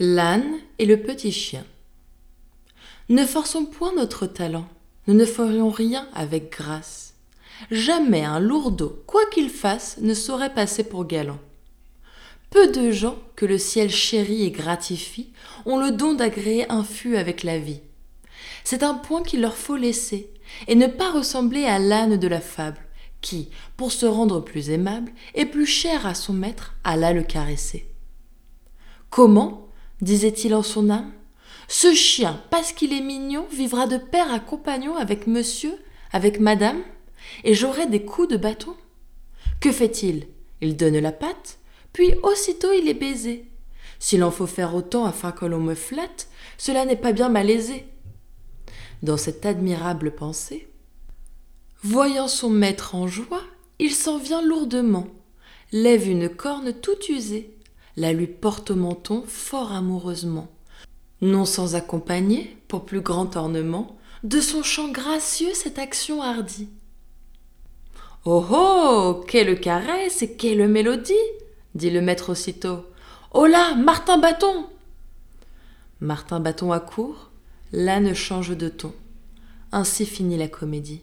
L'âne et le petit chien. Ne forçons point notre talent, nous ne ferions rien avec grâce. Jamais un lourdeau, quoi qu'il fasse, ne saurait passer pour galant. Peu de gens que le ciel chérit et gratifie ont le don d'agréer un fût avec la vie. C'est un point qu'il leur faut laisser, et ne pas ressembler à l'âne de la fable, qui, pour se rendre plus aimable et plus cher à son maître, alla le caresser. Comment disait-il en son âme. Ce chien, parce qu'il est mignon, vivra de père à compagnon avec monsieur, avec madame, et j'aurai des coups de bâton. Que fait-il? Il donne la patte, puis aussitôt il est baisé. S'il en faut faire autant afin que l'on me flatte, cela n'est pas bien malaisé. Dans cette admirable pensée, voyant son maître en joie, il s'en vient lourdement, lève une corne toute usée, la lui porte au menton fort amoureusement, non sans accompagner, pour plus grand ornement, de son chant gracieux cette action hardie. Oh oh Quelle caresse et quelle mélodie dit le maître aussitôt. Oh là Martin Bâton Martin Bâton accourt, l'âne change de ton. Ainsi finit la comédie.